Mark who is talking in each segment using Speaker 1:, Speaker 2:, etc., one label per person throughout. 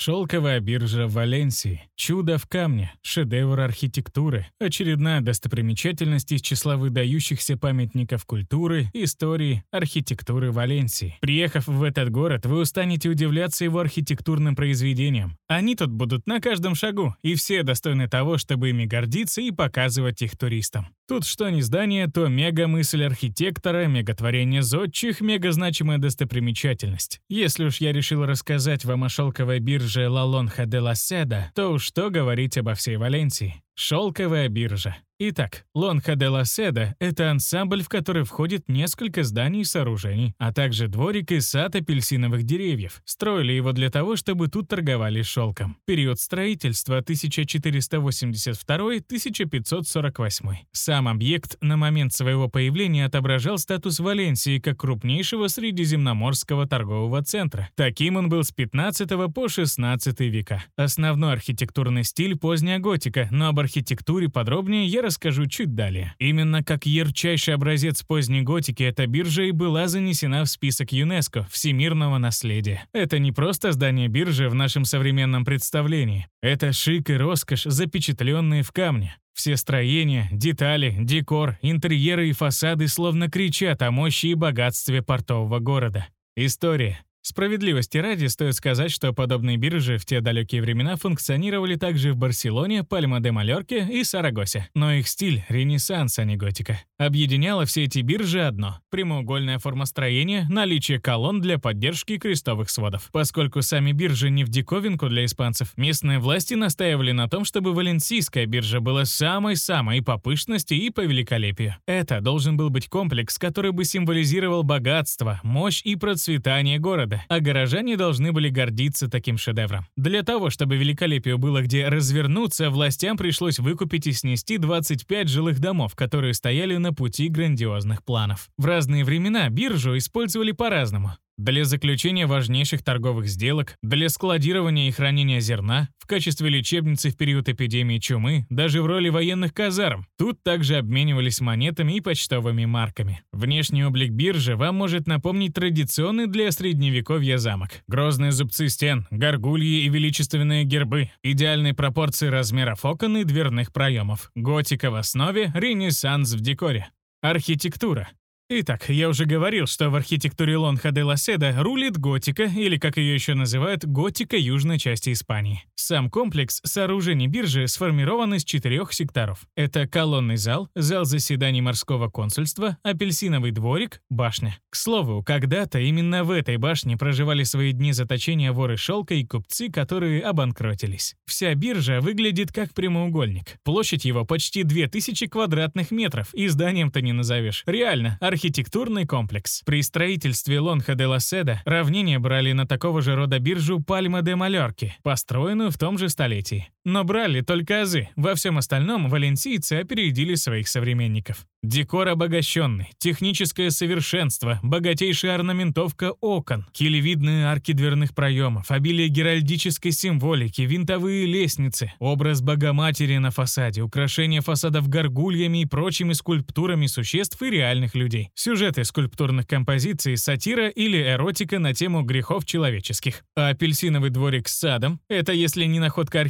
Speaker 1: Шелковая биржа в Валенсии. Чудо в камне. Шедевр архитектуры. Очередная достопримечательность из числа выдающихся памятников культуры, истории, архитектуры Валенсии. Приехав в этот город, вы устанете удивляться его архитектурным произведениям. Они тут будут на каждом шагу, и все достойны того, чтобы ими гордиться и показывать их туристам. Тут что ни здание, то мега-мысль архитектора, мегатворение зодчих, мега-значимая достопримечательность. Если уж я решил рассказать вам о шелковой бирже Ла Лонха де ла Седа, то что говорить обо всей Валенсии. Шелковая биржа. Итак, Лонха де ла Седа — это ансамбль, в который входит несколько зданий и сооружений, а также дворик и сад апельсиновых деревьев. Строили его для того, чтобы тут торговали шелком. Период строительства 1482-1548. Сам объект на момент своего появления отображал статус Валенсии как крупнейшего средиземноморского торгового центра. Таким он был с 15 по 16 века. Основной архитектурный стиль — поздняя готика, но об архитектуре подробнее я расскажу чуть далее. Именно как ярчайший образец поздней готики эта биржа и была занесена в список ЮНЕСКО всемирного наследия. Это не просто здание биржи в нашем современном представлении. Это шик и роскошь, запечатленные в камне. Все строения, детали, декор, интерьеры и фасады словно кричат о мощи и богатстве портового города. История. Справедливости ради стоит сказать, что подобные биржи в те далекие времена функционировали также в Барселоне, Пальма-де-Малорке и Сарагосе. Но их стиль — ренессанс, а не готика. Объединяло все эти биржи одно — прямоугольная форма строения, наличие колонн для поддержки крестовых сводов. Поскольку сами биржи не в диковинку для испанцев, местные власти настаивали на том, чтобы валенсийская биржа была самой-самой по пышности и по великолепию. Это должен был быть комплекс, который бы символизировал богатство, мощь и процветание города, а горожане должны были гордиться таким шедевром. Для того, чтобы великолепию было где развернуться, властям пришлось выкупить и снести 25 жилых домов, которые стояли на пути грандиозных планов. В разные времена биржу использовали по-разному для заключения важнейших торговых сделок, для складирования и хранения зерна, в качестве лечебницы в период эпидемии чумы, даже в роли военных казарм. Тут также обменивались монетами и почтовыми марками. Внешний облик биржи вам может напомнить традиционный для средневековья замок. Грозные зубцы стен, горгульи и величественные гербы, идеальные пропорции размеров окон и дверных проемов. Готика в основе, ренессанс в декоре. Архитектура. Итак, я уже говорил, что в архитектуре Лонха де Ласеда рулит готика, или, как ее еще называют, готика южной части Испании. Сам комплекс сооружений биржи сформирован из четырех секторов. Это колонный зал, зал заседаний морского консульства, апельсиновый дворик, башня. К слову, когда-то именно в этой башне проживали свои дни заточения воры шелка и купцы, которые обанкротились. Вся биржа выглядит как прямоугольник. Площадь его почти 2000 квадратных метров, и зданием-то не назовешь. Реально, архитектурный комплекс. При строительстве Лонха де ла Седа равнение брали на такого же рода биржу Пальма де Малорки, построенную в том же столетии. Но брали только азы, во всем остальном валенсийцы опередили своих современников. Декор обогащенный, техническое совершенство, богатейшая орнаментовка окон, килевидные арки дверных проемов, обилие геральдической символики, винтовые лестницы, образ Богоматери на фасаде, украшение фасадов горгульями и прочими скульптурами существ и реальных людей. Сюжеты скульптурных композиций, сатира или эротика на тему грехов человеческих. А апельсиновый дворик с садом — это если не находка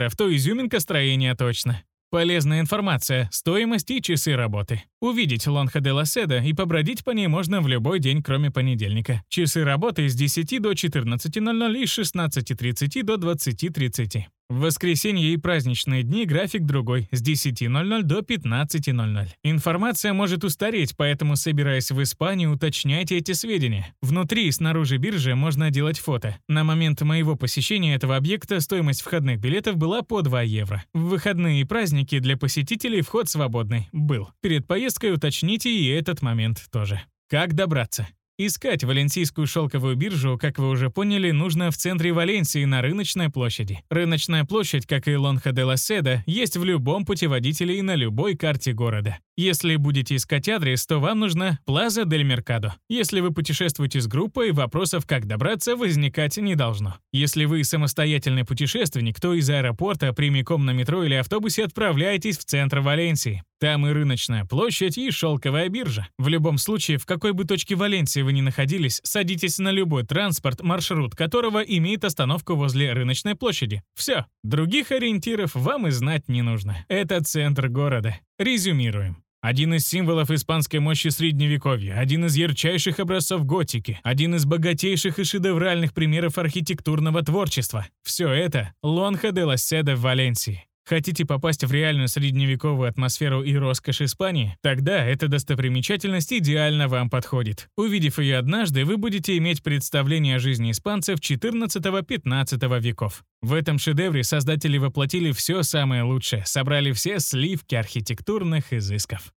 Speaker 1: архитекторов, то изюминка строения точно. Полезная информация, стоимость и часы работы. Увидеть Лонха де Ласеда и побродить по ней можно в любой день, кроме понедельника. Часы работы с 10 до 14.00 и с 16.30 до 20.30. В воскресенье и праздничные дни график другой, с 10.00 до 15.00. Информация может устареть, поэтому, собираясь в Испанию, уточняйте эти сведения. Внутри и снаружи биржи можно делать фото. На момент моего посещения этого объекта стоимость входных билетов была по 2 евро. В выходные и праздники для посетителей вход свободный. Был. Перед поездкой уточните и этот момент тоже. Как добраться? Искать валенсийскую шелковую биржу, как вы уже поняли, нужно в центре Валенсии на рыночной площади. Рыночная площадь, как и Лонха де ла Седа, есть в любом путеводителе и на любой карте города. Если будете искать адрес, то вам нужна Плаза Дель Меркадо. Если вы путешествуете с группой, вопросов, как добраться, возникать не должно. Если вы самостоятельный путешественник, то из аэропорта прямиком на метро или автобусе отправляйтесь в центр Валенсии. Там и рыночная площадь, и шелковая биржа. В любом случае, в какой бы точке Валенсии вы ни находились, садитесь на любой транспорт, маршрут которого имеет остановку возле рыночной площади. Все, других ориентиров вам и знать не нужно. Это центр города. Резюмируем. Один из символов испанской мощи Средневековья, один из ярчайших образцов готики, один из богатейших и шедевральных примеров архитектурного творчества. Все это — Лонха де ла Седа в Валенсии. Хотите попасть в реальную средневековую атмосферу и роскошь Испании? Тогда эта достопримечательность идеально вам подходит. Увидев ее однажды, вы будете иметь представление о жизни испанцев XIV-XV веков. В этом шедевре создатели воплотили все самое лучшее, собрали все сливки архитектурных изысков.